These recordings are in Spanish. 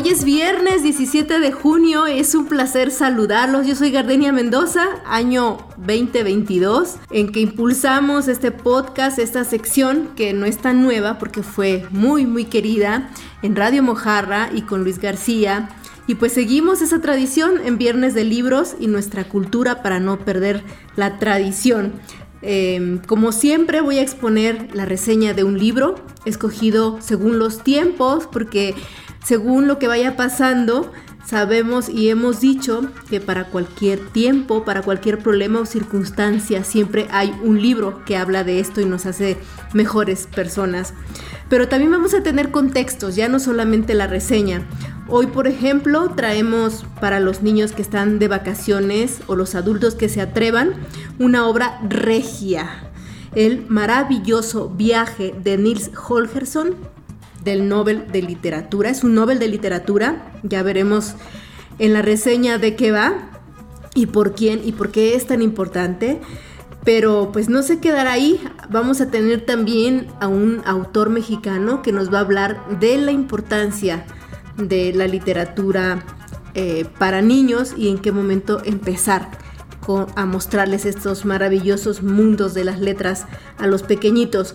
Hoy es viernes 17 de junio, es un placer saludarlos. Yo soy Gardenia Mendoza, año 2022, en que impulsamos este podcast, esta sección que no es tan nueva porque fue muy, muy querida en Radio Mojarra y con Luis García. Y pues seguimos esa tradición en Viernes de Libros y nuestra cultura para no perder la tradición. Em, como siempre voy a exponer la reseña de un libro escogido según los tiempos porque según lo que vaya pasando, sabemos y hemos dicho que para cualquier tiempo, para cualquier problema o circunstancia, siempre hay un libro que habla de esto y nos hace mejores personas. Pero también vamos a tener contextos, ya no solamente la reseña. Hoy, por ejemplo, traemos para los niños que están de vacaciones o los adultos que se atrevan una obra regia, el maravilloso viaje de Nils Holgersson del Nobel de Literatura. Es un Nobel de Literatura, ya veremos en la reseña de qué va y por quién y por qué es tan importante. Pero pues no se quedará ahí, vamos a tener también a un autor mexicano que nos va a hablar de la importancia de la literatura eh, para niños y en qué momento empezar a mostrarles estos maravillosos mundos de las letras a los pequeñitos.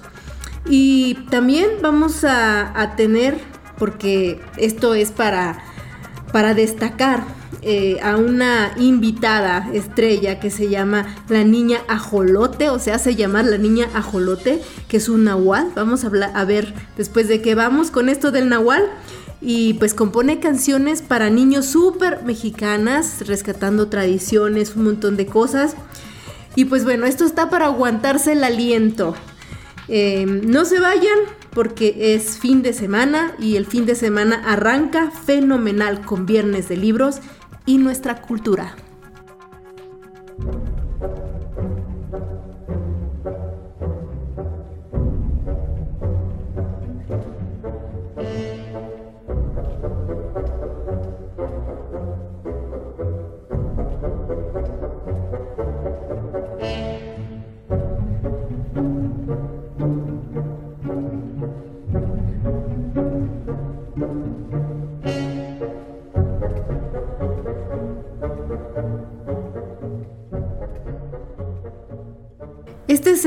Y también vamos a, tener, porque esto es para, para destacar eh, a una invitada estrella que se llama la niña ajolote, o se hace llamar la niña ajolote, que es un nahual. Vamos a, hablar, a ver después de qué vamos con esto del nahual. Y pues compone canciones para niños súper mexicanas, rescatando tradiciones, un montón de cosas. Y pues bueno, esto está para aguantarse el aliento. Em, no se vayan porque es fin de semana y el fin de semana arranca fenomenal con Viernes de Libros y nuestra cultura.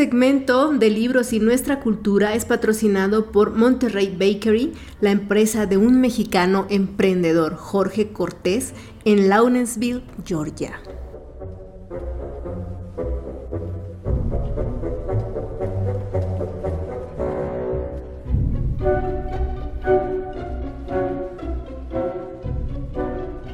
Segmento de libros y nuestra cultura es patrocinado por Monterrey Bakery, la empresa de un mexicano emprendedor, Jorge Cortés, en Lawrenceville, Georgia.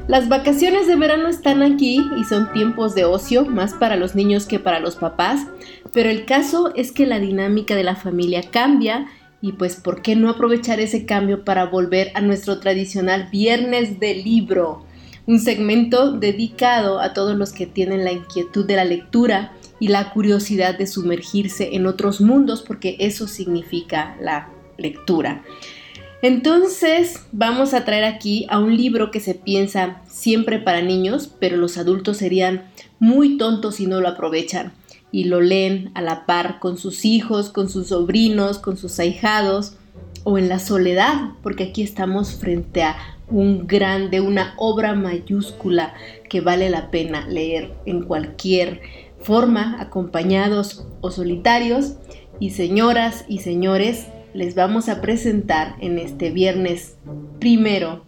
Las vacaciones de verano están aquí y son tiempos de ocio, más para los niños que para los papás, pero el caso es que la dinámica de la familia cambia y pues ¿por qué no aprovechar ese cambio para volver a nuestro tradicional viernes de libro? Un segmento dedicado a todos los que tienen la inquietud de la lectura y la curiosidad de sumergirse en otros mundos porque eso significa la lectura. Entonces vamos a traer aquí a un libro que se piensa siempre para niños, pero los adultos serían muy tontos si no lo aprovechan y lo leen a la par con sus hijos, con sus sobrinos, con sus ahijados o en la soledad, porque aquí estamos frente a un grande, una obra mayúscula que vale la pena leer en cualquier forma, acompañados o solitarios. Y señoras y señores, les vamos a presentar en este viernes primero,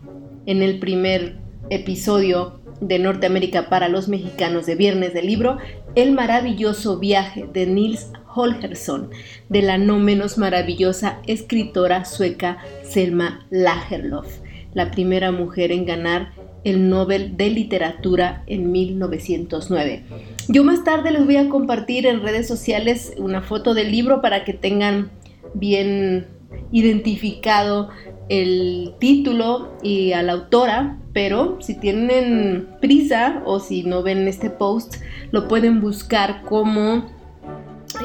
en el primer episodio de Norteamérica para los mexicanos de Viernes del Libro, el maravilloso viaje de Nils Holgersson, de la no menos maravillosa escritora sueca Selma Lagerlöf, la primera mujer en ganar el Nobel de Literatura en 1909. Yo más tarde les voy a compartir en redes sociales una foto del libro para que tengan bien identificado el título y a la autora, pero si tienen prisa o si no ven este post, lo pueden buscar como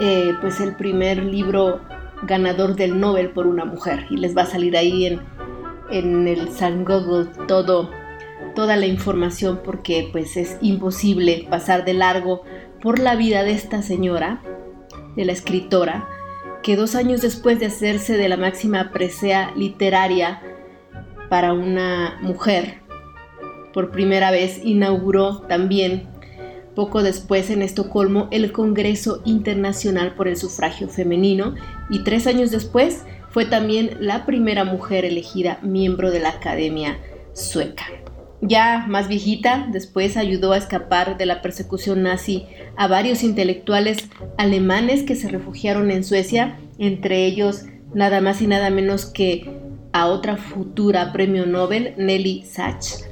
eh, pues el primer libro ganador del Nobel por una mujer. Y les va a salir ahí en, en el San Google todo, toda la información porque pues es imposible pasar de largo por la vida de esta señora, de la escritora, que dos años después de hacerse de la máxima presea literaria para una mujer, por primera vez inauguró también poco después en Estocolmo el Congreso Internacional por el Sufragio Femenino y tres años después fue también la primera mujer elegida miembro de la Academia Sueca. Ya más viejita, después ayudó a escapar de la persecución nazi a varios intelectuales alemanes que se refugiaron en Suecia, entre ellos nada más y nada menos que a otra futura premio Nobel, Nelly Sachs.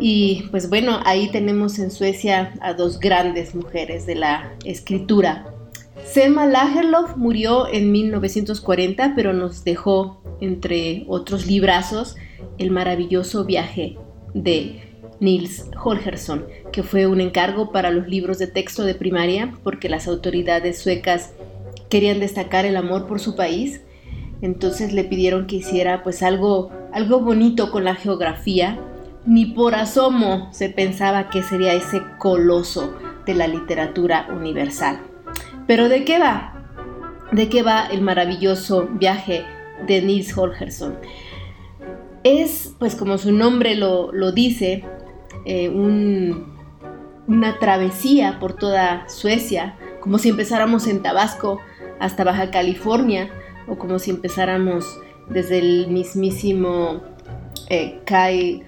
Y pues bueno, ahí tenemos en Suecia a dos grandes mujeres de la escritura. Selma Lagerlöf murió en 1940, pero nos dejó, entre otros librazos, el maravilloso viaje de Nils Holgersson, que fue un encargo para los libros de texto de primaria porque las autoridades suecas querían destacar el amor por su país. Entonces le pidieron que hiciera pues algo, algo bonito con la geografía. Ni por asomo se pensaba que sería ese coloso de la literatura universal. Pero ¿de qué va? ¿De qué va el maravilloso viaje de Nils Holgersson? Es, pues como su nombre lo, dice, eh, una travesía por toda Suecia, como si empezáramos en Tabasco hasta Baja California, o como si empezáramos desde el mismísimo eh, Kai,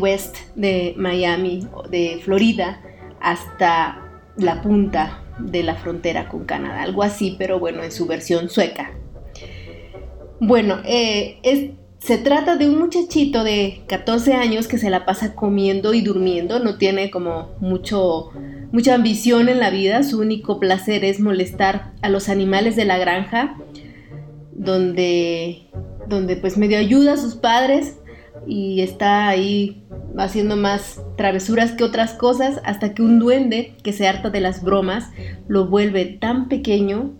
West de Miami, de Florida, hasta la punta de la frontera con Canadá, algo así, pero bueno, en su versión sueca. Bueno, eh, es, se trata de un muchachito de 14 años que se la pasa comiendo y durmiendo, no tiene como mucho, mucha ambición en la vida, su único placer es molestar a los animales de la granja, donde, donde pues medio ayuda a sus padres y está ahí haciendo más travesuras que otras cosas hasta que un duende que se harta de las bromas lo vuelve tan pequeño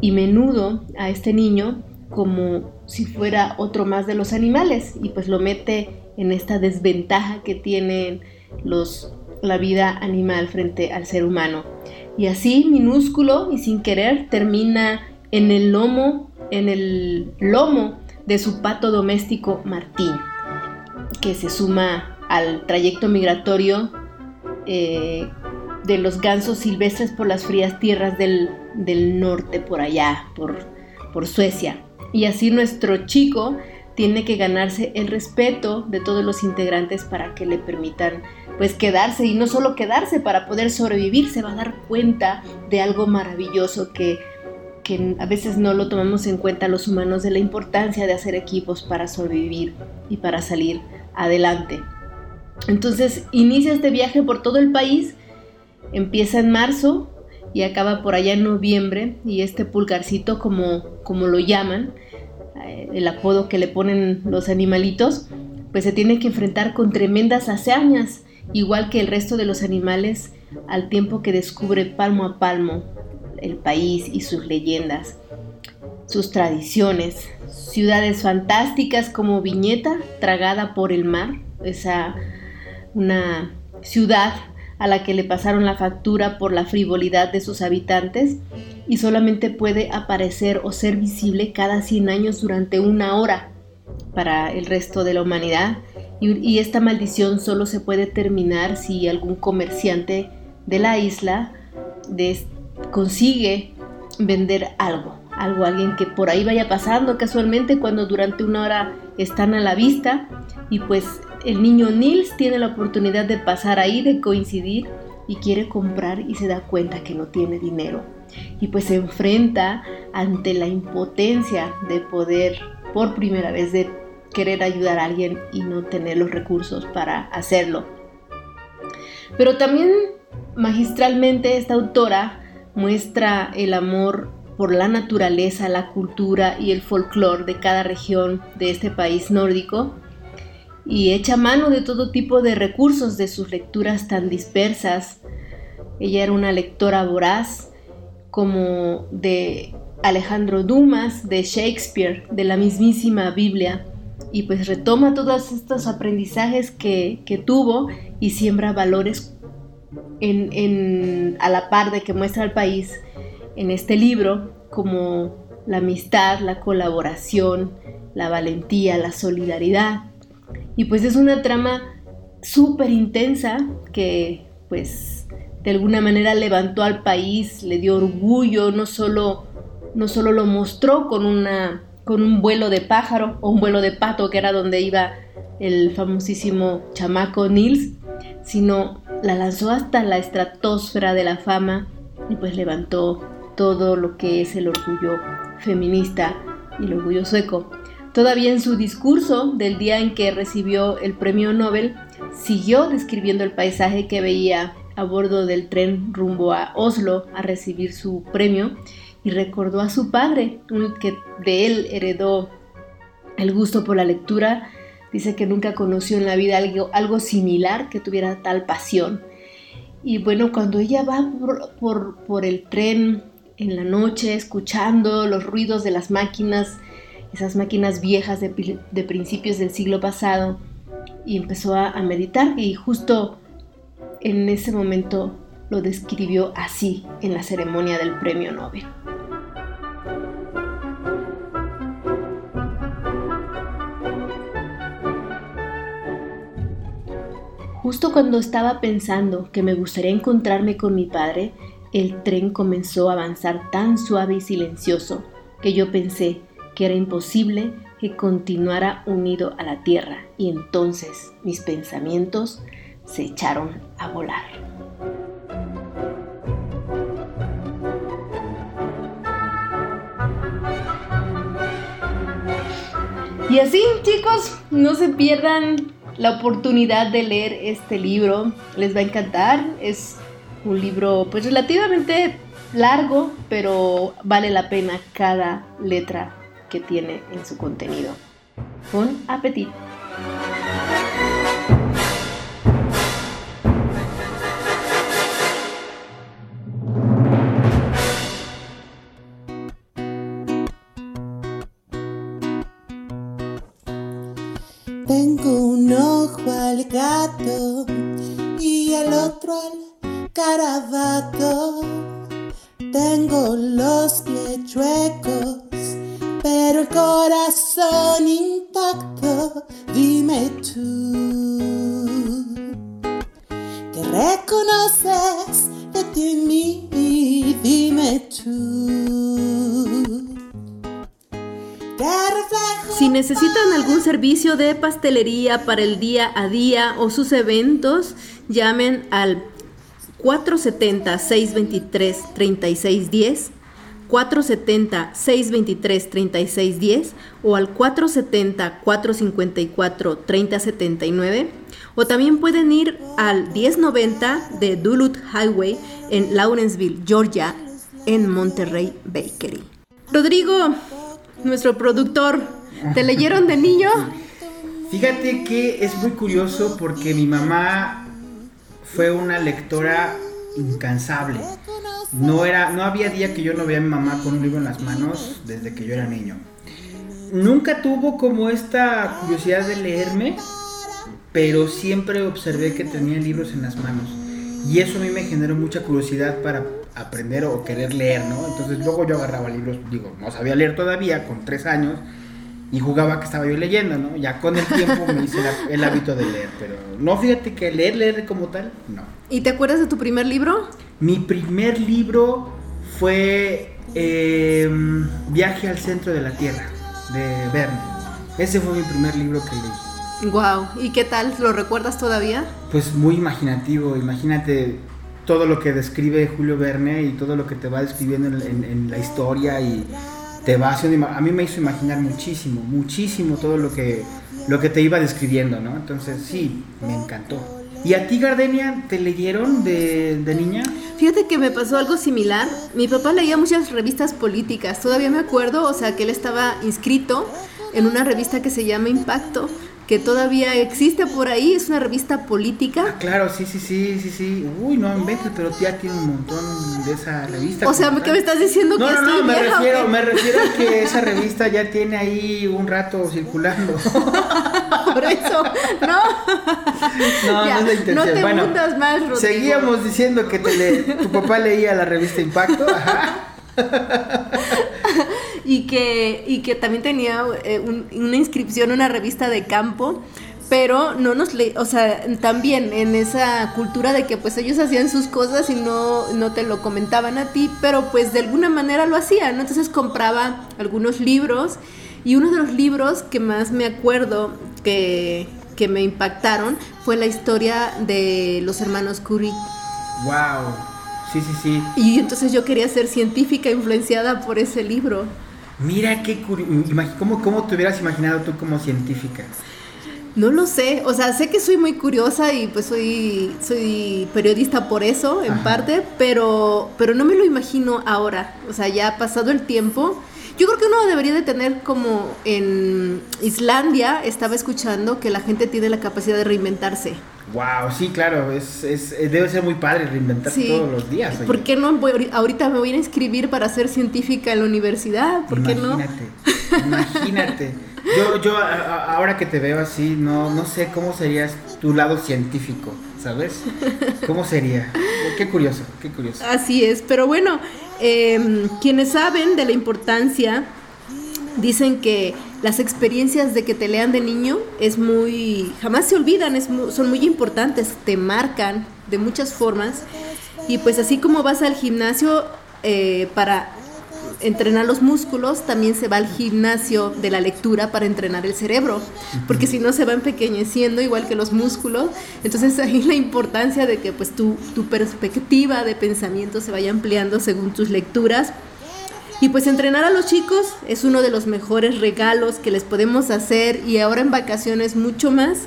y menudo a este niño como si fuera otro más de los animales y pues lo mete en esta desventaja que tienen los la vida animal frente al ser humano. Y así, minúsculo y sin querer, termina en el lomo, en el lomo de su pato doméstico Martín, que se suma al trayecto migratorio eh, de los gansos silvestres por las frías tierras del, norte, por allá, por, por Suecia. Y así nuestro chico tiene que ganarse el respeto de todos los integrantes para que le permitan pues quedarse y no solo quedarse para poder sobrevivir, se va a dar cuenta de algo maravilloso que, que a veces no lo tomamos en cuenta los humanos de la importancia de hacer equipos para sobrevivir y para salir adelante. Entonces inicia este viaje por todo el país, empieza en marzo y acaba por allá en noviembre y este pulgarcito como, como lo llaman, el apodo que le ponen los animalitos, pues se tiene que enfrentar con tremendas hazañas, igual que el resto de los animales, al tiempo que descubre palmo a palmo el país y sus leyendas, sus tradiciones, ciudades fantásticas como Viñeta, tragada por el mar, esa una ciudad a la que le pasaron la factura por la frivolidad de sus habitantes y solamente puede aparecer o ser visible cada 100 años durante una hora para el resto de la humanidad. Y, esta maldición solo se puede terminar si algún comerciante de la isla consigue vender algo, algo, alguien que por ahí vaya pasando casualmente cuando durante una hora están a la vista y pues el niño Nils tiene la oportunidad de pasar ahí, de coincidir y quiere comprar y se da cuenta que no tiene dinero. Y pues se enfrenta ante la impotencia de poder por primera vez de querer ayudar a alguien y no tener los recursos para hacerlo. Pero también magistralmente esta autora muestra el amor por la naturaleza, la cultura y el folclore de cada región de este país nórdico y echa mano de todo tipo de recursos de sus lecturas tan dispersas. Ella era una lectora voraz, como de Alejandro Dumas, de Shakespeare, de la mismísima Biblia, y pues retoma todos estos aprendizajes que, tuvo y siembra valores en, a la par de que muestra al país en este libro como la amistad, la colaboración, la valentía, la solidaridad. Y pues es una trama súper intensa que pues de alguna manera levantó al país, le dio orgullo, no solo, no solo lo mostró con, una, con un vuelo de pájaro o un vuelo de pato, que era donde iba el famosísimo chamaco Nils, sino la lanzó hasta la estratosfera de la fama y pues levantó todo lo que es el orgullo feminista y el orgullo sueco. Todavía en su discurso del día en que recibió el premio Nobel, siguió describiendo el paisaje que veía a bordo del tren rumbo a Oslo a recibir su premio y recordó a su padre, que de él heredó el gusto por la lectura. Dice que nunca conoció en la vida algo, algo similar que tuviera tal pasión. Y bueno, cuando ella va por, por el tren en la noche, escuchando los ruidos de las máquinas, esas máquinas viejas de, principios del siglo pasado y empezó a, a meditar y justo en ese momento lo describió así en la ceremonia del premio Nobel. Justo cuando estaba pensando que me gustaría encontrarme con mi padre, el tren comenzó a avanzar tan suave y silencioso que yo pensé, que era imposible que continuara unido a la tierra. Y entonces mis pensamientos se echaron a volar. Y así chicos, no se pierdan la oportunidad de leer este libro, les va a encantar, es un libro pues relativamente largo, pero vale la pena cada letra que tiene en su contenido. Con apetito. Tengo un ojo al gato y el otro al carabato. Tengo los pies tú, que reconoces de ti en mí, dime tú. Si necesitan algún servicio de pastelería para el día a día o sus eventos, llamen al 470 623 3610 470-623-3610 o al 470-454-3079 o también pueden ir al 1090 de Duluth Highway en Lawrenceville, Georgia, en Monterrey Bakery. Rodrigo, nuestro productor, ¿te leyeron de niño? Fíjate que es muy curioso porque mi mamá fue una lectora incansable. No, era, no había día que yo no veía a mi mamá con un libro en las manos desde que yo era niño. Nunca tuvo como esta curiosidad de leerme, pero siempre observé que tenía libros en las manos. Y eso a mí me generó mucha curiosidad para aprender o querer leer, ¿no? Entonces luego yo agarraba libros, digo, no sabía leer todavía, con tres años, y jugaba que estaba yo leyendo, ¿no? Ya con el tiempo me hice el hábito de leer, pero no fíjate que leer, leer como tal, no. ¿Y te acuerdas de tu primer libro? Mi primer libro fue em, Viaje al centro de la Tierra, de Verne. Ese fue mi primer libro que leí. Wow, ¿y qué tal? ¿Lo recuerdas todavía? Pues muy imaginativo, imagínate todo lo que describe Julio Verne y todo lo que te va describiendo en la historia y te va haciendo, a mí me hizo imaginar muchísimo, muchísimo todo lo que, lo que te iba describiendo, ¿no? Entonces sí, me encantó. ¿Y a ti, Gardenia, te leyeron de, de, niña? Fíjate que me pasó algo similar. Mi papá leía muchas revistas políticas. Todavía me acuerdo, o sea, que él estaba inscrito en una revista que se llama Impacto, que todavía existe por ahí, es una revista política. Ah, claro, sí, sí, sí, sí, sí. Uy, no inventes, pero ya tiene un montón de esa revista. O sea, ¿qué me estás diciendo No, que no, estoy no, me vieja refiero, me refiero a que esa revista ya tiene ahí un rato circulando. Por eso, no. No, Ya, no es la intención. no te bueno, más, Rodrigo. seguíamos diciendo que te le- tu papá leía la revista Impacto. Ajá. y que, y que también tenía eh, un- una inscripción una revista de campo, pero no nos le, o sea, también en esa cultura de que pues ellos hacían sus cosas y no, no te lo comentaban a ti, pero pues de alguna manera lo hacían, ¿no? Entonces compraba algunos libros y uno de los libros que más me acuerdo que, que me impactaron fue la historia de los hermanos Curie. Wow. Sí, sí, sí. Y entonces yo quería ser científica influenciada por ese libro. Mira qué curioso. ¿Cómo, ¿Cómo te hubieras imaginado tú como científica? No lo sé, o sea, sé que soy muy curiosa y pues soy, soy periodista por eso, en Ajá. parte, pero, pero no me lo imagino ahora, o sea, ya ha pasado el tiempo. Yo creo que uno debería de tener como en Islandia, estaba escuchando que la gente tiene la capacidad de reinventarse. Wow, sí, claro, es, es, eh, debe ser muy padre reinventar Sí. todos los días. oye. ¿Por qué no voy, ahori- ahorita me voy a inscribir para ser científica en la universidad? ¿Por qué no? Imagínate, imagínate. Yo, yo a- ahora que te veo así, no, no sé cómo serías tu lado científico, ¿sabes? ¿Cómo sería? Qué curioso, qué curioso. Así es, pero bueno, em, quienes saben de la importancia dicen que las experiencias de que te lean de niño es muy, jamás se olvidan, es mu- son muy importantes, te marcan de muchas formas. Y pues así como vas al gimnasio eh, para entrenar los músculos, también se va al gimnasio de la lectura para entrenar el cerebro, porque si no se va empequeñeciendo igual que los músculos, entonces ahí la importancia de que pues tu, tu perspectiva de pensamiento se vaya ampliando según tus lecturas. Y pues entrenar a los chicos es uno de los mejores regalos que les podemos hacer y ahora en vacaciones mucho más.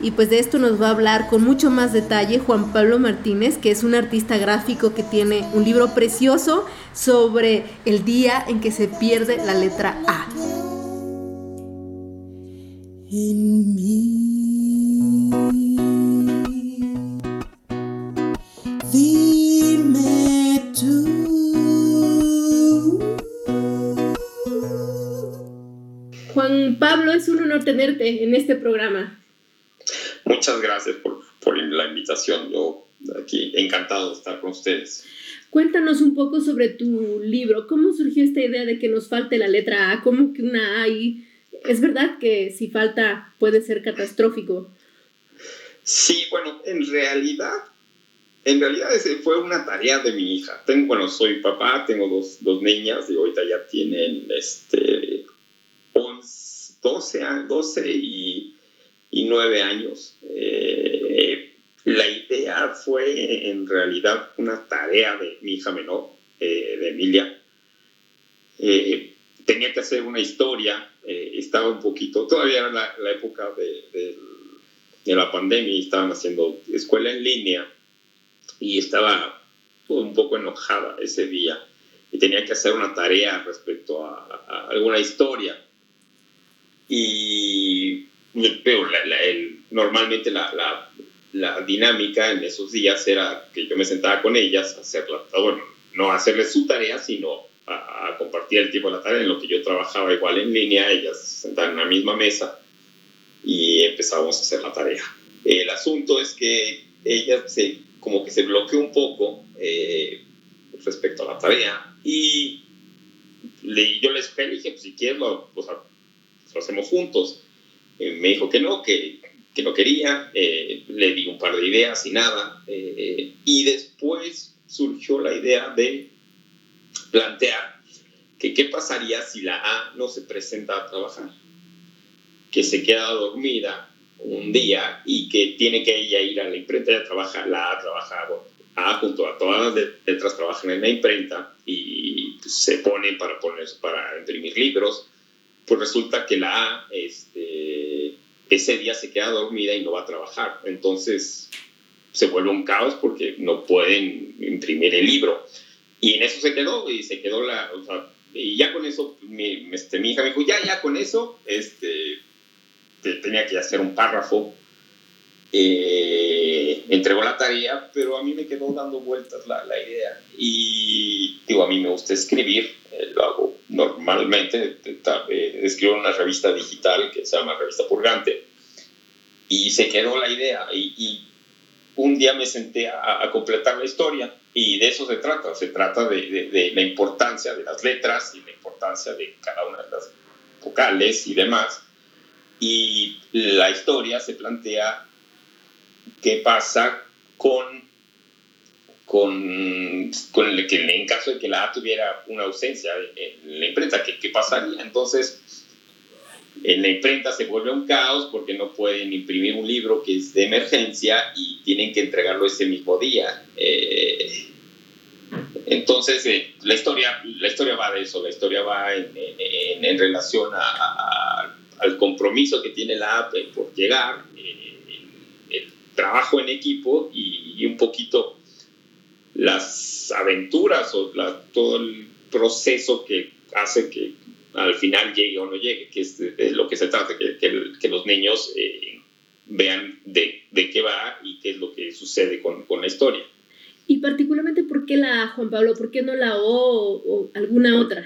Y pues de esto nos va a hablar con mucho más detalle Juan Pablo Martínez, que es un artista gráfico que tiene un libro precioso sobre el día en que se pierde la letra A. en. Juan Pablo, es un honor tenerte en este programa. Muchas gracias por, por la invitación. Yo aquí encantado de estar con ustedes. Cuéntanos un poco sobre tu libro. ¿Cómo surgió esta idea de que nos falte la letra A? ¿Cómo que una A? Es verdad que si falta puede ser catastrófico. Sí, bueno, en realidad, en realidad fue una tarea de mi hija. Tengo, bueno, soy papá, tengo dos, dos niñas y ahorita ya tienen este, 11, 12, a- 12 y, y 9 años. Eh, la idea fue en realidad una tarea de mi hija menor, eh, de Emilia. Eh, tenía que hacer una historia, estaba un poquito, todavía era la, época de, de la pandemia estaban haciendo escuela en línea y estaba un poco enojada ese día y tenía que hacer una tarea respecto a alguna historia. Y pero la- la- el- normalmente la, la- dinámica en esos días era que yo me sentaba con ellas a hacerla, bueno, no hacerles su tarea, sino a, a compartir el tiempo de la tarea en lo que yo trabajaba igual en línea, ellas se sentaban en la misma mesa y empezábamos a hacer la tarea. El asunto es que ella se, como que se bloqueó un poco eh, respecto a la tarea y le, yo les le dije, pues, si quieres lo, o sea, lo hacemos juntos. Eh, me dijo que no, que, que no quería, eh, le di un par de ideas y nada, eh, y después surgió la idea de plantear que qué pasaría si la A no se presenta a trabajar que se queda dormida un día y que tiene que ella ir a la imprenta, ella trabaja, la A trabaja, bueno, A junto a todas las letras trabajan en la imprenta y se ponen para, poner, para imprimir libros, pues resulta que la A este, ese día se queda dormida y no va a trabajar, entonces se vuelve un caos porque no pueden imprimir el libro. Y en eso se quedó, y se quedó la, o sea, y ya con eso, mi, este, mi hija me dijo, ya, ya con eso, este, tenía que hacer un párrafo. Eh, entregó la tarea, pero a mí me quedó dando vueltas la, la idea. Y digo, a mí me gusta escribir, eh, lo hago normalmente, eh, escribo en una revista digital que se llama Revista Purgante, y se quedó la idea. Y, y un día me senté a, a, completar la historia, y de eso se trata, se trata de, de, de la importancia de las letras y la importancia de cada una de las vocales y demás. Y la historia se plantea qué pasa con, con, con el que en caso de que la A tuviera una ausencia en la imprenta, ¿qué, qué pasaría? Entonces, en la imprenta se vuelve un caos porque no pueden imprimir un libro que es de emergencia y tienen que entregarlo ese mismo día. Eh, entonces, eh, la, historia, la historia va de eso, la historia va en, en, relación a, al compromiso que tiene la AP por llegar, eh, trabajo en equipo y, y, un poquito las aventuras o la, todo el proceso que hace que al final llegue o no llegue, que es de, de lo que se trata, que, que, que los niños eh, vean de, de, qué va y qué es lo que sucede con, con la historia. Y particularmente, ¿por qué la A, Juan Pablo? ¿Por qué no la O o alguna otra?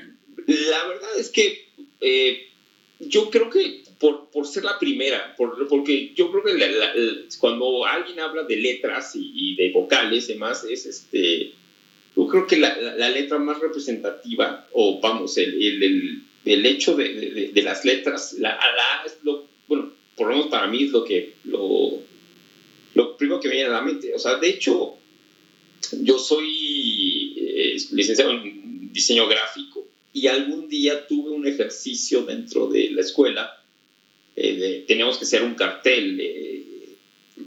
La verdad es que eh, yo creo que por, por, ser la primera, por, porque yo creo que la, la, cuando alguien habla de letras y, y, de vocales, demás, es este, yo creo que la, la letra más representativa, o vamos, el, el, el, el hecho de, de, de, las letras, la, la es lo, bueno, por lo menos para mí es lo que, lo, lo primero que me viene a la mente. O sea, de hecho, yo soy eh, licenciado en diseño gráfico y algún día tuve un ejercicio dentro de la escuela, eh, teníamos que hacer un cartel eh,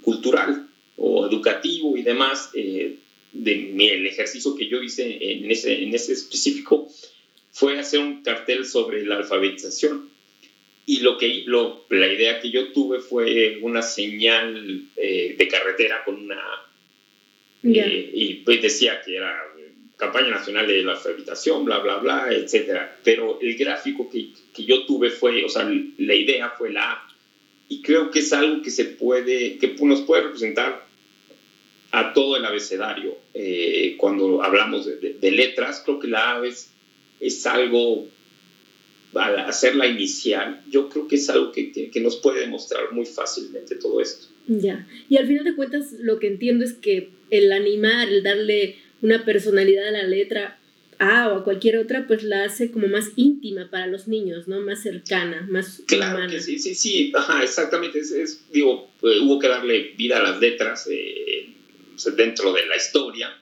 cultural o educativo y demás. Eh, de, el ejercicio que yo hice en ese, en ese específico fue hacer un cartel sobre la alfabetización. Y lo que, lo, la idea que yo tuve fue una señal eh, de carretera con una... Yeah. Eh, y pues decía que era campaña nacional de la alfabetización, bla, bla, bla, etcétera. Pero el gráfico que, que, yo tuve fue, o sea, la idea fue la A. Y creo que es algo que se puede, que nos puede representar a todo el abecedario. Eh, cuando hablamos de, de, de, letras, creo que la A es, es algo, al hacerla inicial, yo creo que es algo que, que, que nos puede demostrar muy fácilmente todo esto. Ya, y al final de cuentas lo que entiendo es que el animar, el darle una personalidad a la letra A o a cualquier otra, pues la hace como más íntima para los niños, ¿no? Más cercana, más claro humana. Que sí, sí, sí, ajá, exactamente. Es, es digo, eh, hubo que darle vida a las letras eh, dentro de la historia,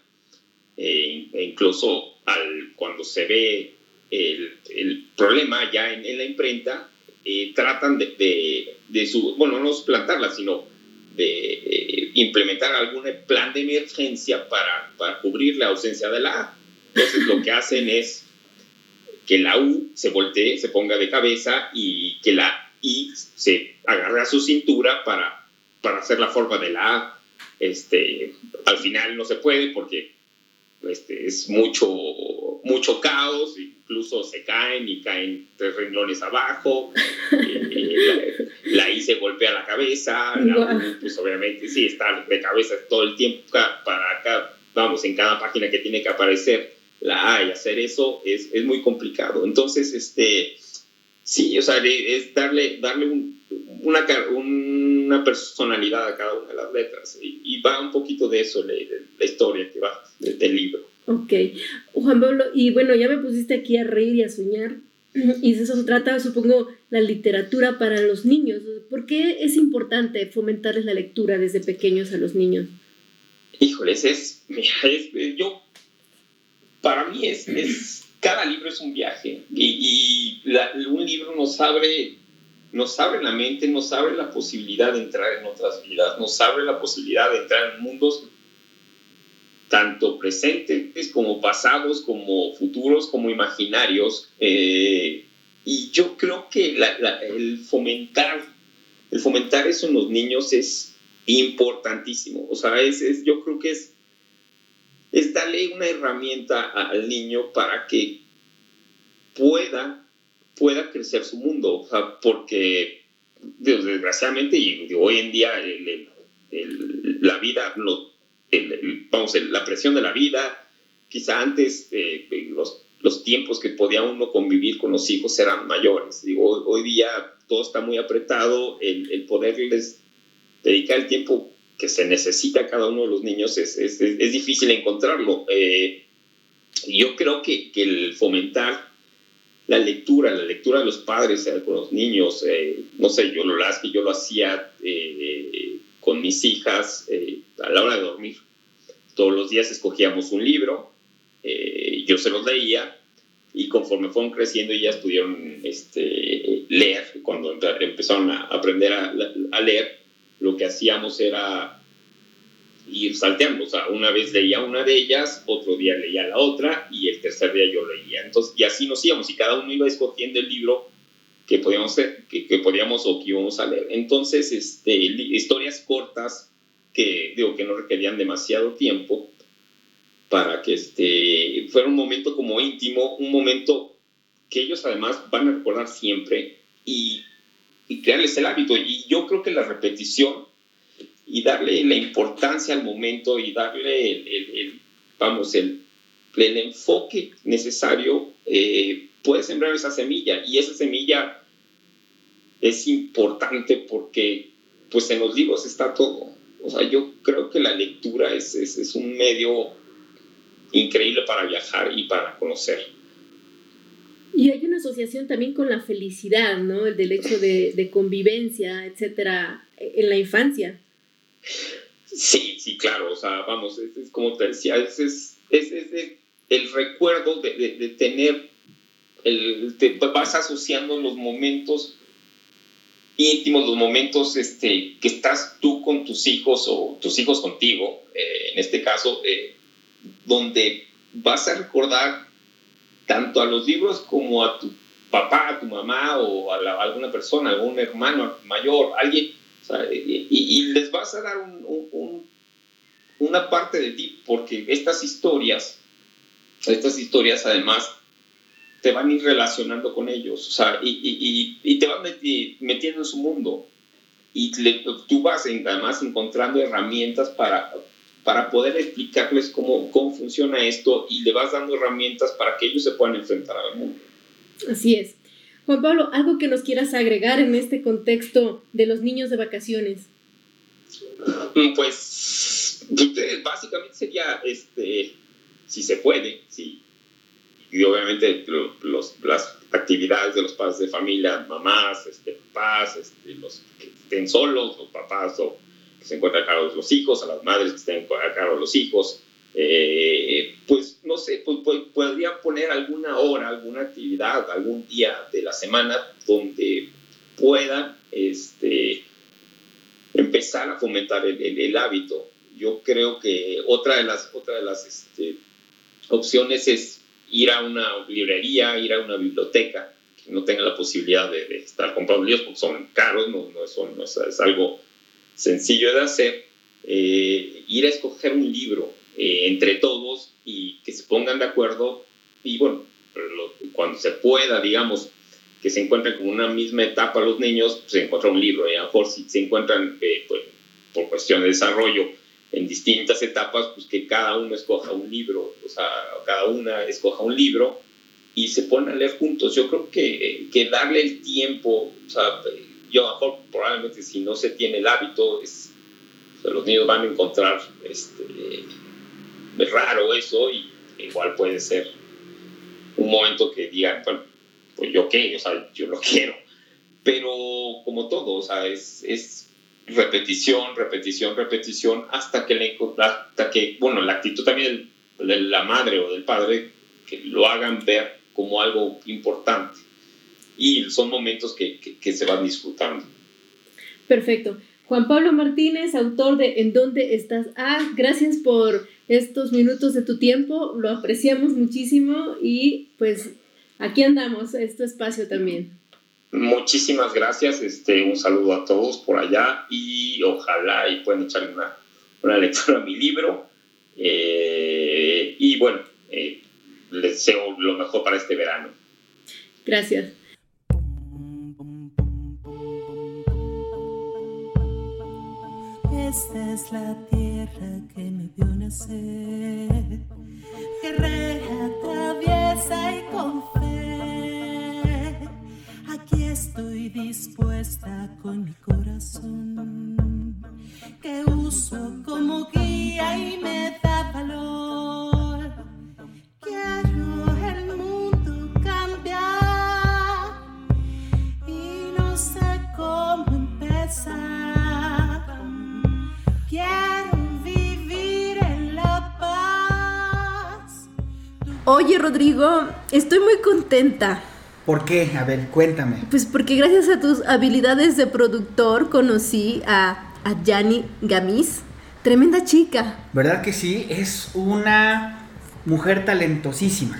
eh, e incluso al, cuando se ve el, el problema ya en, en la imprenta, eh, tratan de, de, de, su, bueno, no suplantarla, sino de implementar algún plan de emergencia para, para cubrir la ausencia de la A. Entonces lo que hacen es que la U se voltee, se ponga de cabeza y que la I se agarre a su cintura para, para hacer la forma de la A. Este, al final no se puede porque este, es mucho, mucho caos, incluso se caen y caen tres renglones abajo, eh, la, la, I se golpea la cabeza, la U, pues obviamente sí, está de cabeza todo el tiempo para acá, vamos, en cada página que tiene que aparecer la A y hacer eso es, es muy complicado. Entonces, este, sí, o sea, es darle, darle un, una, una personalidad a cada una de las letras y, y va un poquito de eso la, la historia que va de, del libro. Ok, Juan Pablo, y bueno, ya me pusiste aquí a reír y a soñar, y de eso se trata, supongo, la literatura para los niños. ¿Por qué es importante fomentarles la lectura desde pequeños a los niños? Híjoles, es, es yo, para mí es, es, cada libro es un viaje, y, y un libro nos abre nos abre la mente, nos abre la posibilidad de entrar en otras vidas, nos abre la posibilidad de entrar en mundos tanto presentes como pasados, como futuros, como imaginarios. Eh, y yo creo que el, fomentar, el fomentar eso en los niños es importantísimo. O sea, es, es yo creo que es, es darle una herramienta al niño para que pueda, pueda crecer su mundo. O sea, porque desgraciadamente, hoy en día la vida, vamos, la presión de la vida, quizá antes eh, los, los, tiempos que podía uno convivir con los hijos eran mayores. Digo, hoy, día todo está muy apretado, el, el, poderles dedicar el tiempo que se necesita a cada uno de los niños es, es, es difícil encontrarlo. Eh, yo creo que, que, el fomentar la lectura, la lectura de los padres eh, con los niños, eh, no sé, yo lo, que yo lo hacía con mis hijas a la hora de dormir. Todos los días escogíamos un libro, yo se los leía y conforme fueron creciendo ellas pudieron este, leer, cuando empezaron a aprender a, a leer, lo que hacíamos era ir salteando. O sea, una vez leía una de ellas, otro día leía la otra y el tercer día yo leía. Entonces, y así nos íbamos y cada uno iba escogiendo el libro que podíamos, que, que podíamos o que íbamos a leer. Entonces, este, historias cortas que, digo, que no requerían demasiado tiempo para que este, fuera un momento como íntimo, un momento que ellos además van a recordar siempre y y crearles el hábito. Y yo creo que la repetición y darle la importancia al momento y darle el, vamos, el, el, enfoque necesario eh, puede sembrar esa semilla. Y esa semilla es importante porque pues en los libros está todo. O sea, yo creo que la lectura es, es, es un medio increíble para viajar y para conocer. Y hay una asociación también con la felicidad, ¿no? El del hecho de, convivencia, etcétera, en la infancia. Sí, sí, claro, o sea, vamos, es, como te decía, es, es, el recuerdo de, tener, el, te vas asociando los momentos íntimos, los momentos este, que estás tú con tus hijos o tus hijos contigo, eh, en este caso, eh, donde vas a recordar tanto a los libros como a tu papá, a tu mamá o a, alguna persona, algún hermano mayor, alguien, y, les vas a dar una parte de ti, porque estas historias, estas historias además te van a ir relacionando con ellos, o sea, y, te van metiendo en su mundo. Y tú vas además encontrando herramientas para, para poder explicarles cómo, cómo funciona esto y le vas dando herramientas para que ellos se puedan enfrentar al mundo. Así es. Juan Pablo, algo que nos quieras agregar en este contexto de los niños de vacaciones. Mm, pues, pues básicamente sería, este, si se puede, sí. Y obviamente los, las actividades de los padres de familia, mamás, este, papás, este, los que estén solos, los papás o se encuentran a cargo de los hijos, a las madres que estén a cargo de los hijos. Eh, pues no sé, pues, podría poner alguna hora, alguna actividad, algún día de la semana donde puedan este, empezar a fomentar el, el, hábito. Yo creo que otra de las, otra de las este, opciones es ir a una librería, ir a una biblioteca, que no tenga la posibilidad de, estar comprando libros porque son caros, no, no, son, no es algo sencillo de hacer, eh, ir a escoger un libro eh, entre todos y que se pongan de acuerdo y bueno, cuando se pueda, digamos, que se encuentren con una misma etapa los niños, pues, se encuentra un libro y a lo mejor si se encuentran eh, pues, por cuestión de desarrollo en distintas etapas, pues que cada uno escoja un libro, o sea, cada una escoja un libro y se ponen a leer juntos. Yo creo que, que darle el tiempo, o sea, yo a lo mejor probablemente si no se tiene el hábito, es, los niños van a encontrar este, raro eso y igual puede ser un momento que digan, bueno, pues yo qué, o sea, yo lo quiero. Pero como todo, o sea, es, es repetición, repetición, repetición, hasta que, le, hasta que, bueno, la actitud también de la madre o del padre, que lo hagan ver como algo importante y son momentos que, que, se van disfrutando. Perfecto. Juan Pablo Martínez, autor de En dónde estás? Ah, gracias por estos minutos de tu tiempo, lo apreciamos muchísimo y pues aquí andamos, este espacio también. Muchísimas gracias, este, un saludo a todos por allá y ojalá y puedan echarle una, una lectura a mi libro. Eh, y bueno, eh, les deseo lo mejor para este verano. Gracias. Esta es la tierra que me dio nacer, guerrera traviesa y con. Aquí estoy dispuesta con mi corazón, que uso como guía y me da valor. Quiero el mundo cambiar y no sé cómo empezar. Quiero vivir en la paz. Oye, Rodrigo, estoy muy contenta. ¿Por qué? A ver, cuéntame. Pues porque gracias a tus habilidades de productor conocí a, a Yani Gamis. Tremenda chica. ¿Verdad que sí? Es una mujer talentosísima.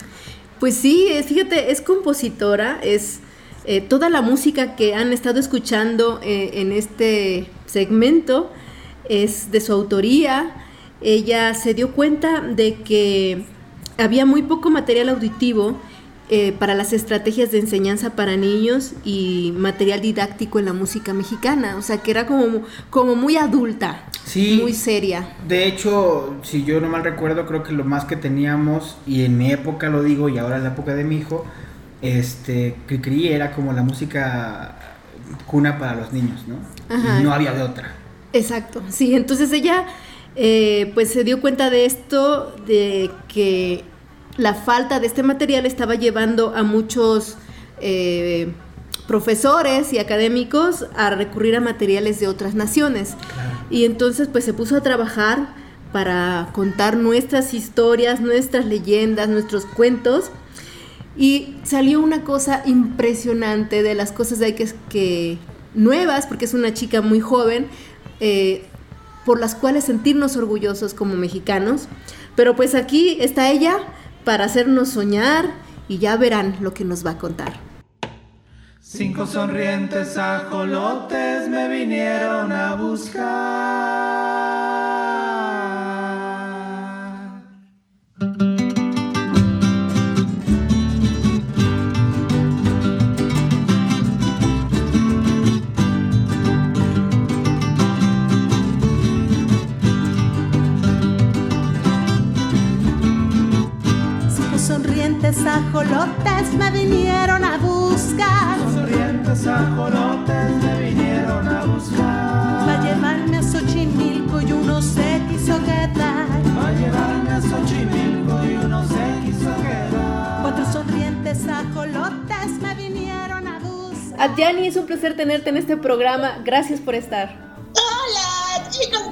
Pues sí, eh, fíjate, es compositora, es eh, toda la música que han estado escuchando eh, en este segmento es de su autoría. Ella se dio cuenta de que había muy poco material auditivo eh, para las estrategias de enseñanza para niños y material didáctico en la música mexicana. O sea, que era como, como muy adulta, Sí. muy seria. De hecho, si yo no mal recuerdo, creo que lo más que teníamos, y en mi época lo digo, y ahora en la época de mi hijo, este, Cricri era como la música cuna para los niños, ¿no? Ajá. Y no había de otra. Exacto, sí, entonces ella eh, pues se dio cuenta de esto, de que la falta de este material estaba llevando a muchos eh, profesores y académicos a recurrir a materiales de otras naciones. Y entonces pues se puso a trabajar para contar nuestras historias, nuestras leyendas, nuestros cuentos. Y salió una cosa impresionante de las cosas de que, que nuevas, porque es una chica muy joven, eh, por las cuales sentirnos orgullosos como mexicanos. Pero pues aquí está ella para hacernos soñar y ya verán lo que nos va a contar. Cinco sonrientes ajolotes me vinieron a buscar. Sonrientes ajolotes me vinieron a buscar. Sonrientes ajolotes me vinieron a buscar. Va a llevarme a Xochimilco y uno se quiso quedar. Va a llevarme a Xochimilco y uno se quiso quedar. Cuatro sonrientes ajolotes me vinieron a buscar. Adjani, es un placer tenerte en este programa. Gracias por estar. Hola, chicos,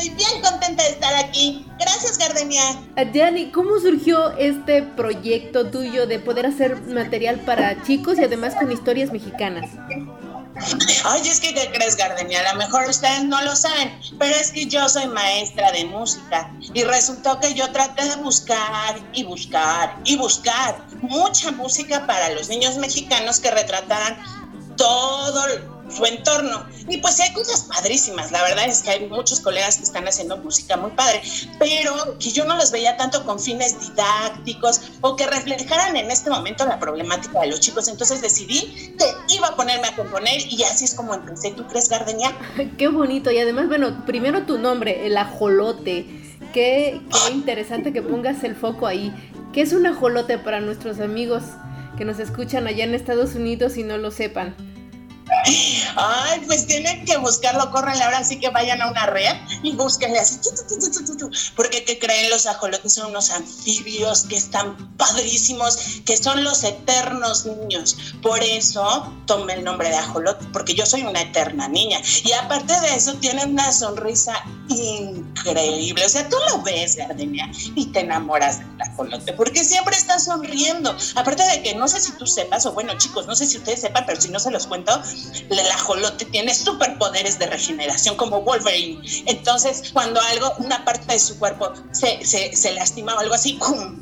estoy bien contenta de estar aquí. Gracias, Gardenia. Adjani, ¿cómo surgió este proyecto tuyo de poder hacer material para chicos y además con historias mexicanas? Ay, es que, ¿qué crees, Gardenia? A lo mejor ustedes no lo saben, pero es que yo soy maestra de música y resultó que yo traté de buscar y buscar y buscar mucha música para los niños mexicanos que retrataran todo su entorno. Y pues hay cosas padrísimas, la verdad es que hay muchos colegas que están haciendo música muy padre, pero que yo no los veía tanto con fines didácticos o que reflejaran en este momento la problemática de los chicos. Entonces decidí que iba a ponerme a componer y así es como empecé. ¿Tú crees, Gardenia? Qué bonito. Y además, bueno, primero tu nombre, el ajolote. Qué, qué interesante que pongas el foco ahí. ¿Qué es un ajolote para nuestros amigos que nos escuchan allá en Estados Unidos y no lo sepan? Ay, pues tienen que buscarlo, córrenle ahora sí que vayan a una red y búsquenle así, porque que creen los ajolotes son unos anfibios que están padrísimos, que son los eternos niños. Por eso tomé el nombre de ajolote, porque yo soy una eterna niña. Y aparte de eso, tienen una sonrisa increíble. O sea, tú lo ves, Gardenia, y te enamoras del ajolote, porque siempre está sonriendo. Aparte de que no sé si tú sepas, o bueno, chicos, no sé si ustedes sepan, pero si no se los cuento, el ajolote tiene superpoderes de regeneración como Wolverine. Entonces, cuando algo, una parte de su cuerpo se, se, se lastima o algo así,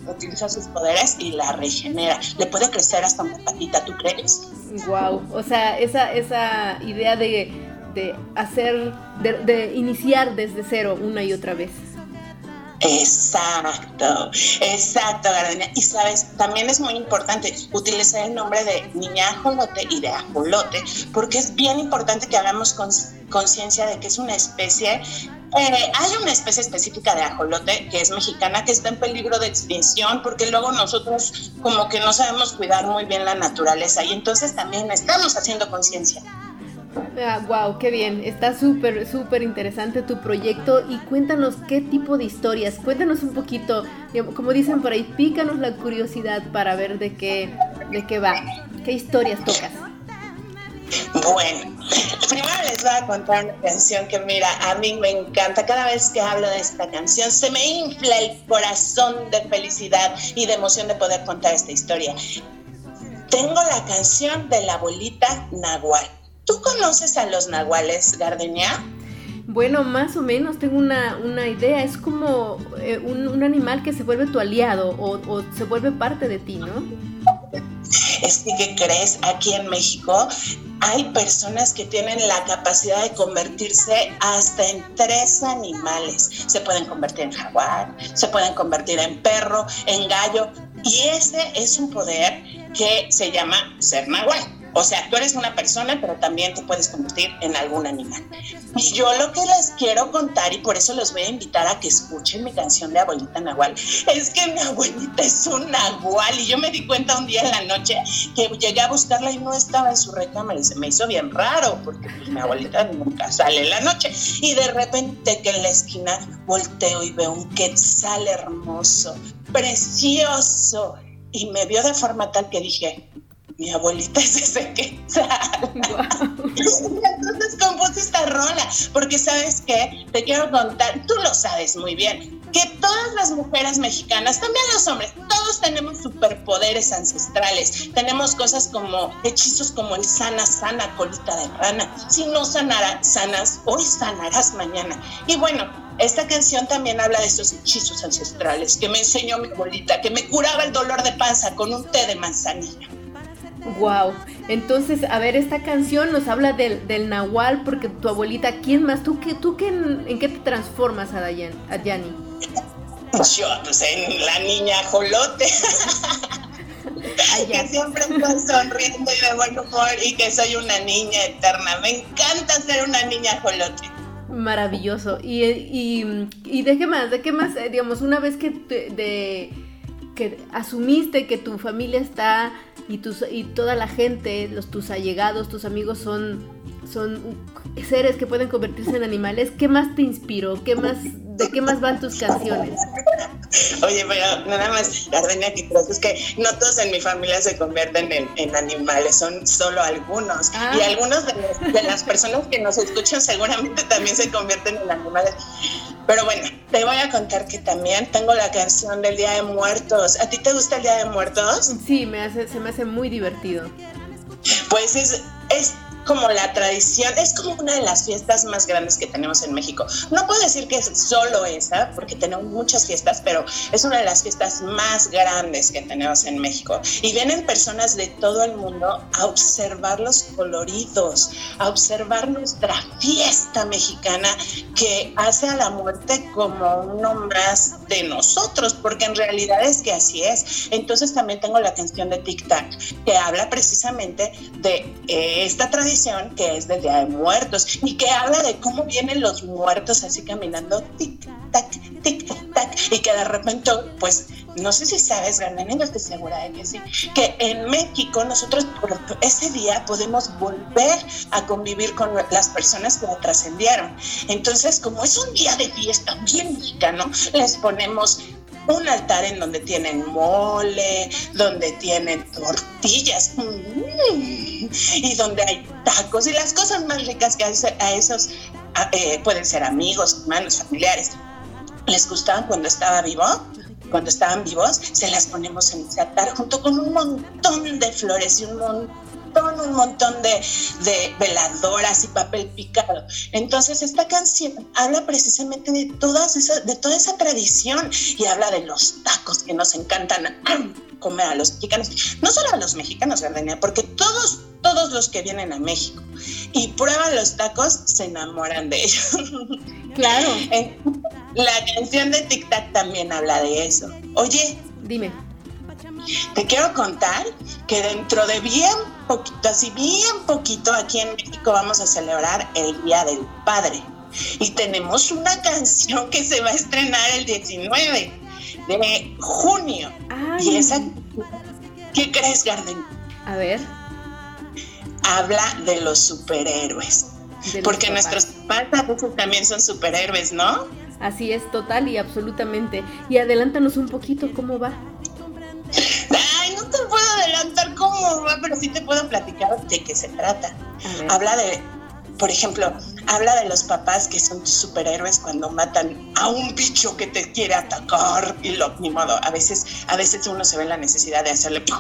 utiliza sus poderes y la regenera. Le puede crecer hasta una patita, ¿tú crees? Wow, o sea, esa, esa idea de, de hacer, de, de iniciar desde cero una y otra vez. Exacto, exacto, Gardenia. Y sabes, también es muy importante utilizar el nombre de niña ajolote y de ajolote, porque es bien importante que hagamos conciencia de que es una especie. Eh, hay una especie específica de ajolote que es mexicana que está en peligro de extinción porque luego nosotros como que no sabemos cuidar muy bien la naturaleza y entonces también estamos haciendo conciencia wow, ah, qué bien. Está súper, súper interesante tu proyecto y cuéntanos qué tipo de historias. Cuéntanos un poquito, como dicen por ahí, pícanos la curiosidad para ver de qué, de qué va. ¿Qué historias tocas? Bueno, primero les voy a contar una canción que mira, a mí me encanta. Cada vez que hablo de esta canción se me infla el corazón de felicidad y de emoción de poder contar esta historia. Tengo la canción de la abuelita Nahual. ¿Tú conoces a los nahuales, Gardenia? Bueno, más o menos tengo una, idea. Es como eh, un, animal que se vuelve tu aliado o, se vuelve parte de ti, ¿no? Es que, ¿qué crees? Aquí en México hay personas que tienen la capacidad de convertirse hasta en tres animales. Se pueden convertir en jaguar, se pueden convertir en perro, en gallo. Y ese es un poder que se llama ser nahual. O sea, tú eres una persona, pero también te puedes convertir en algún animal. Y yo lo que les quiero contar, y por eso los voy a invitar a que escuchen mi canción de Abuelita Nahual, es que mi abuelita es un nahual. Y yo me di cuenta un día en la noche que llegué a buscarla y no estaba en su recámara. Y se me hizo bien raro, porque mi abuelita nunca sale en la noche. Y de repente que en la esquina volteo y veo un quetzal hermoso, precioso. Y me vio de forma tal que dije, mi abuelita es ese quetzal. Entonces compuse esta rola, porque sabes qué, te quiero contar, tú lo sabes muy bien, que todas las mujeres mexicanas, también los hombres, todos tenemos superpoderes ancestrales, tenemos cosas como hechizos como el sana, sana, colita de rana, si no sanarás, sanas, hoy sanarás mañana. Y bueno, esta canción también habla de esos hechizos ancestrales que me enseñó mi abuelita, que me curaba el dolor de panza con un té de manzanilla. Wow. Entonces, a ver, esta canción nos habla del, del Nahual, porque tu abuelita, ¿quién más? ¿Tú, qué, tú qué, en, qué te transformas a, Dayan, a Yanni? Yo, pues en la niña jolote. que siempre estoy sonriendo y de buen humor y que soy una niña eterna. Me encanta ser una niña jolote. Maravilloso. Y, y, y de qué más, de qué más, eh, digamos, una vez que de que asumiste que tu familia está y, tus, y toda la gente, los, tus allegados, tus amigos son, son seres que pueden convertirse en animales, ¿qué más te inspiró? ¿Qué más, ¿De qué más van tus canciones? Oye, pero nada más, Gardenia, que es que no todos en mi familia se convierten en, animales, son solo algunos. Ah. Y algunos de, de las personas que nos escuchan seguramente también se convierten en animales. Pero bueno, te voy a contar que también tengo la canción del Día de Muertos. ¿A ti te gusta el Día de Muertos? Sí, me hace, se me hace muy divertido. Pues es, es como la tradición, es como una de las fiestas más grandes que tenemos en México. No puedo decir que es solo esa, porque tenemos muchas fiestas, pero es una de las fiestas más grandes que tenemos en México. Y vienen personas de todo el mundo a observar los coloridos, a observar nuestra fiesta mexicana que hace a la muerte como uno más de nosotros, porque en realidad es que así es. Entonces también tengo la canción de Tic Tac, que habla precisamente de eh, esta tradición que es del Día de Muertos y que habla de cómo vienen los muertos así caminando tic tac tic tac y que de repente pues no sé si sabes Gardenia, no estoy segura de que sí que en México nosotros por ese día podemos volver a convivir con las personas que lo trascendieron. Entonces como es un día de fiesta bien mexicano les ponemos un altar en donde tienen mole, donde tienen tortillas mm, y donde hay tacos y las cosas más ricas que a esos eh, pueden ser amigos, hermanos, familiares. ¿Les gustaban cuando estaba vivo? Cuando estaban vivos, se las ponemos en ese altar junto con un montón de flores y un montón un montón de, veladoras y papel picado. Entonces esta canción habla precisamente de, todas esas, de toda esa tradición y habla de los tacos que nos encantan comer a los mexicanos. No solo a los mexicanos, Gardenia, porque todos, todos los que vienen a México y prueban los tacos se enamoran de ellos. Claro. La canción de Tic Tac también habla de eso. Oye, Dime. Te quiero contar que dentro de bien poquito, así bien poquito, aquí en México vamos a celebrar el Día del Padre. Y tenemos una canción que se va a estrenar el 19 de junio. Ay. Y esa, ¿qué crees, Garden? A ver. Habla de los superhéroes. de Porque nuestros papás a veces también son superhéroes, ¿no? Así es, total y absolutamente. Y adelántanos un poquito cómo va. Ay, no te puedo adelantar cómo va, pero sí te puedo platicar de qué se trata. Habla de, por ejemplo, habla de los papás que son superhéroes cuando matan a un bicho que te quiere atacar y lo, ni modo, a veces, a veces uno se ve en la necesidad de hacerle ¡pum!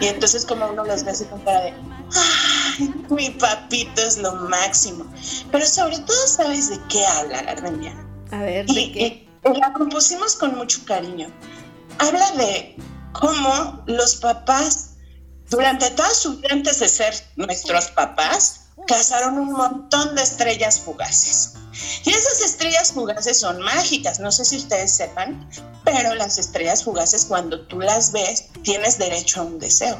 y entonces como uno los ve así con cara de ay, mi papito es lo máximo. Pero sobre todo sabes de qué habla la Gardenia. A ver, Y, ¿de qué? y- y la compusimos con mucho cariño. Habla de cómo los papás, durante toda su vida antes de ser nuestros papás, cazaron un montón de estrellas fugaces. Y esas estrellas fugaces son mágicas, no sé si ustedes sepan, pero las estrellas fugaces cuando tú las ves tienes derecho a un deseo.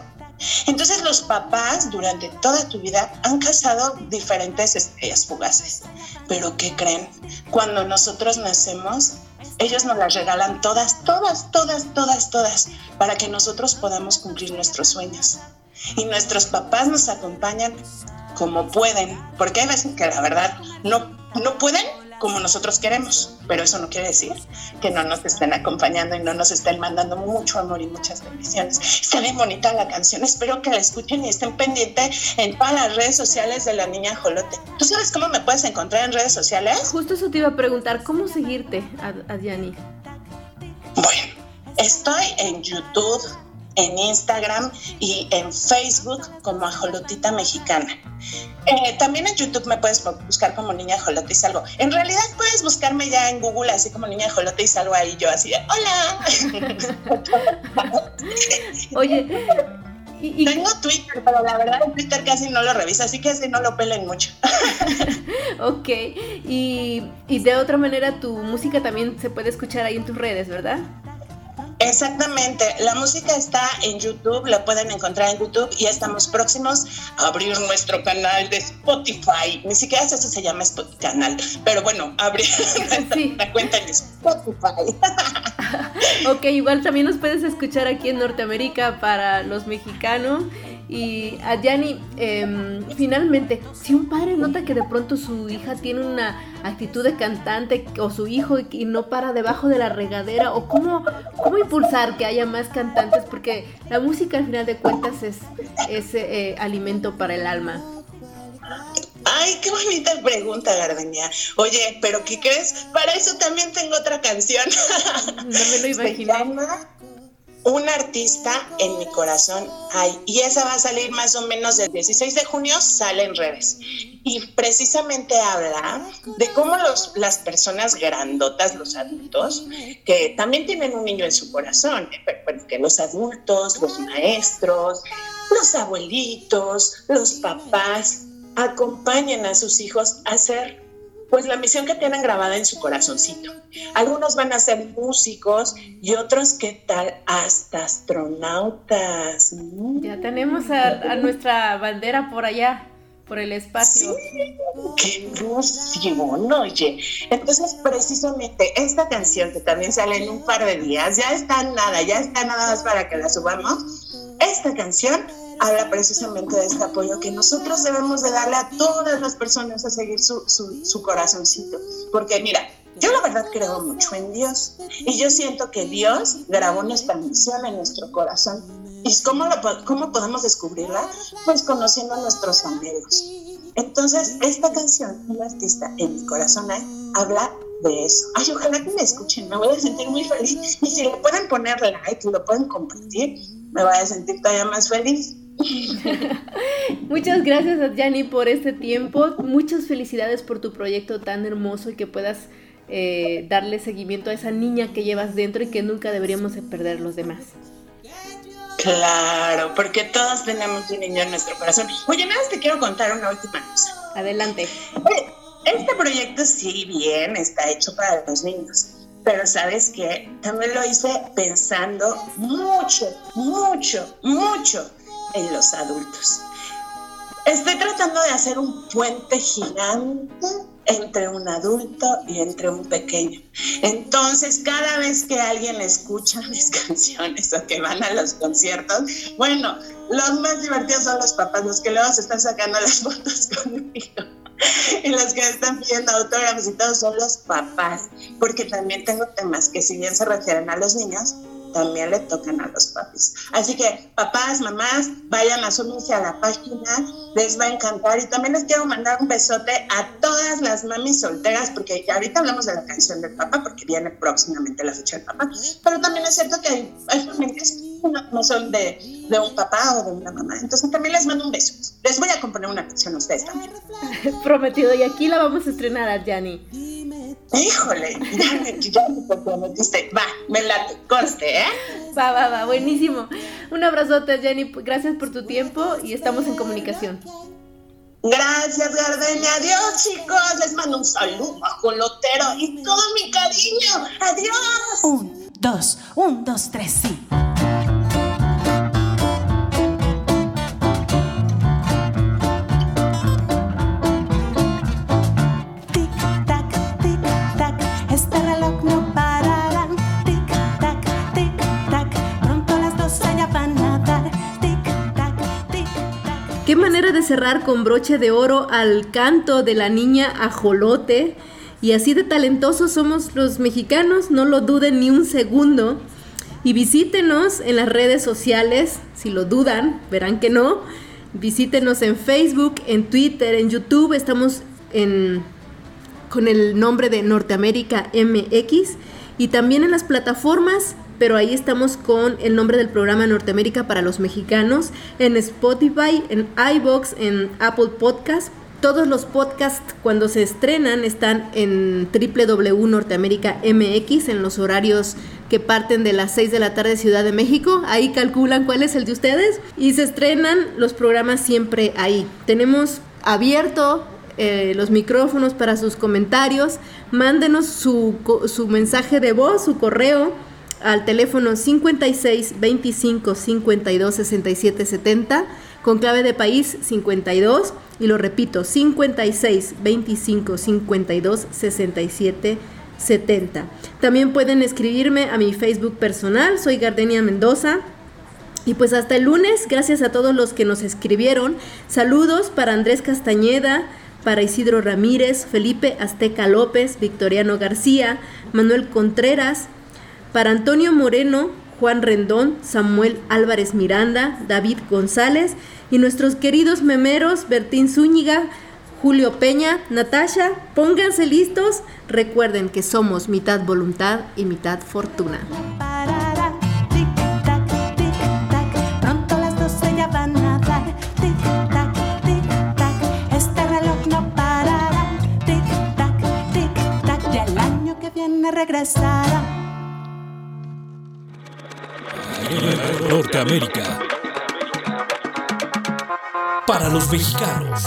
Entonces los papás durante toda tu vida han cazado diferentes estrellas fugaces. Pero ¿qué creen? Cuando nosotros nacemos, ellos nos las regalan todas, todas, todas, todas, todas, para que nosotros podamos cumplir nuestros sueños. Y nuestros papás nos acompañan como pueden, porque hay veces que la verdad no, no pueden como nosotros queremos, pero eso no quiere decir que no nos estén acompañando y no nos estén mandando mucho amor y muchas bendiciones. Está bien bonita la canción, espero que la escuchen y estén pendientes en todas las redes sociales de la niña Jolote. ¿Tú sabes cómo me puedes encontrar en redes sociales? Justo eso te iba a preguntar, ¿cómo seguirte a, a Diani? Bueno, estoy en YouTube, en Instagram y en Facebook como Ajolotita Mexicana. Eh, también en YouTube me puedes buscar como Niña Ajolote y salgo. En realidad puedes buscarme ya en Google así como Niña Ajolote y salgo ahí yo así de ¡Hola! Oye, y, y- Tengo Twitter, pero la verdad en Twitter casi no lo reviso, así que así no lo pelen mucho. ok, y, y de otra manera tu música también se puede escuchar ahí en tus redes, ¿verdad? Exactamente, la música está en YouTube, la pueden encontrar en YouTube y estamos próximos a abrir nuestro canal de Spotify. Ni siquiera sé si se llama Spotify canal, pero bueno, abrir Sí. la cuenta en Spotify. Ok, igual también nos puedes escuchar aquí en Norteamérica para los mexicanos. Y a Diani, em, finalmente, si un padre nota que de pronto su hija tiene una actitud de cantante o su hijo y y no para debajo de la regadera, o cómo, cómo impulsar que haya más cantantes, porque la música al final de cuentas es, es eh, alimento para el alma. Ay, qué bonita pregunta, Gardenia. Oye, pero ¿qué crees? Para eso también tengo otra canción. No me lo Se imaginé. llama Un artista en mi corazón hay. Y esa va a salir más o menos del 16 de junio, sale en redes. Y precisamente habla de cómo los, las personas grandotas, los adultos, que también tienen un niño en su corazón, ¿eh? que los adultos, los maestros, los abuelitos, los papás, acompañen a sus hijos a hacer pues la misión que tienen grabada en su corazoncito. Algunos van a ser músicos y otros, ¿qué tal? Hasta astronautas. Ya tenemos a, a nuestra bandera por allá, por el espacio. ¡Qué emoción, oye! Entonces, precisamente esta canción que también sale en un par de días, ya está nada, ya está nada más para que la subamos. Esta canción habla precisamente de este apoyo que nosotros debemos de darle a todas las personas a seguir su, su, su corazoncito. Porque mira, yo la verdad creo mucho en Dios y yo siento que Dios grabó nuestra misión en nuestro corazón. ¿Y cómo, lo, cómo podemos descubrirla? Pues conociendo a nuestros anhelos. Entonces, esta canción, un artista en mi corazón hay, habla de eso. Ay, ojalá que me escuchen, me voy a sentir muy feliz. Y si le pueden poner like lo pueden compartir, me voy a sentir todavía más feliz. Muchas gracias a Yanni por este tiempo. Muchas felicidades por tu proyecto tan hermoso y que puedas eh, darle seguimiento a esa niña que llevas dentro y que nunca deberíamos de perder los demás. Claro, porque todos tenemos un niño en nuestro corazón. Oye, nada más te quiero contar una última cosa. Adelante. este proyecto sí bien está hecho para los niños, pero sabes que también lo hice pensando mucho, mucho, mucho en los adultos. Estoy tratando de hacer un puente gigante entre un adulto y entre un pequeño. Entonces, cada vez que alguien escucha mis canciones o que van a los conciertos, bueno, los más divertidos son los papás, los que luego se están sacando las fotos conmigo. Y los que están pidiendo autógrafos y todo son los papás, porque también tengo temas que si bien se refieren a los niños, también le tocan a los papis. Así que papás, mamás, vayan a sumarse a la página, les va a encantar. Y también les quiero mandar un besote a todas las mamis solteras, porque ahorita hablamos de la canción del papá, porque viene próximamente la fecha del papá. Pero también es cierto que hay, familias que no son de, de un papá o de una mamá. Entonces también les mando un beso. Les voy a componer una canción a ustedes también. Prometido, y aquí la vamos a estrenar a Gianni. Híjole, ya me, ya me comprometiste. Va, me late, conste, ¿eh? Va, va, va, buenísimo. Un abrazote, Jenny. Gracias por tu tiempo y estamos en comunicación. Gracias, Gardenia. Adiós, chicos. Les mando un saludo bajo lotero y todo mi cariño. Adiós. Un, dos, un, dos, tres, sí. Qué manera de cerrar con broche de oro al canto de la niña ajolote. Y así de talentosos somos los mexicanos, no lo duden ni un segundo. Y visítenos en las redes sociales, si lo dudan, verán que no. Visítenos en Facebook, en Twitter, en YouTube, estamos en, con el nombre de Norteamérica MX y también en las plataformas, pero ahí estamos con el nombre del programa Norteamérica para los mexicanos, en Spotify, en iBox, en Apple Podcast. Todos los podcasts cuando se estrenan están en www.norteamerica MX en los horarios que parten de las 6 de la tarde Ciudad de México. Ahí calculan cuál es el de ustedes y se estrenan los programas siempre ahí. Tenemos abierto eh, los micrófonos para sus comentarios. Mándenos su, su mensaje de voz, su correo al teléfono 56 25 52 67 70 con clave de país 52 y lo repito 56 25 52 67 70. También pueden escribirme a mi Facebook personal, soy Gardenia Mendoza. Y pues hasta el lunes, gracias a todos los que nos escribieron. Saludos para Andrés Castañeda, para Isidro Ramírez, Felipe Azteca López, Victoriano García, Manuel Contreras, para Antonio Moreno, Juan Rendón, Samuel Álvarez Miranda, David González y nuestros queridos memeros Bertín Zúñiga, Julio Peña, Natasha, pónganse listos. Recuerden que somos mitad voluntad y mitad fortuna. pronto las van viene regresará. Norteamérica. Para los mexicanos.